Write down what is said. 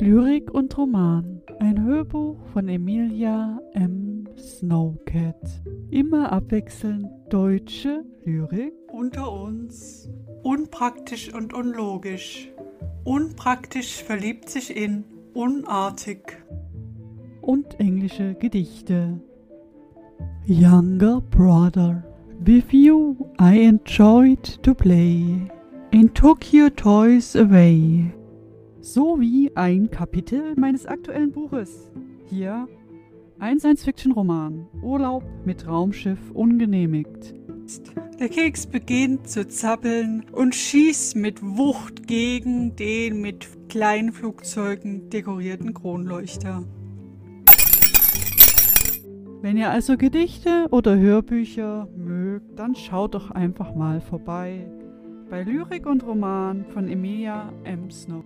Lyrik und Roman. Ein Hörbuch von Emilia M. Snowcat. Immer abwechselnd deutsche Lyrik. Unter uns. Unpraktisch und unlogisch. Unpraktisch verliebt sich in unartig. Und englische Gedichte. Younger brother, with you I enjoyed to play and took your toys away. So wie ein Kapitel meines aktuellen Buches. Hier ein Science-Fiction-Roman. Urlaub mit Raumschiff ungenehmigt. Der Keks beginnt zu zappeln und schießt mit Wucht gegen den mit kleinen Flugzeugen dekorierten Kronleuchter. Wenn ihr also Gedichte oder Hörbücher mögt, dann schaut doch einfach mal vorbei bei Lyrik und Roman von Emilia M. Snow.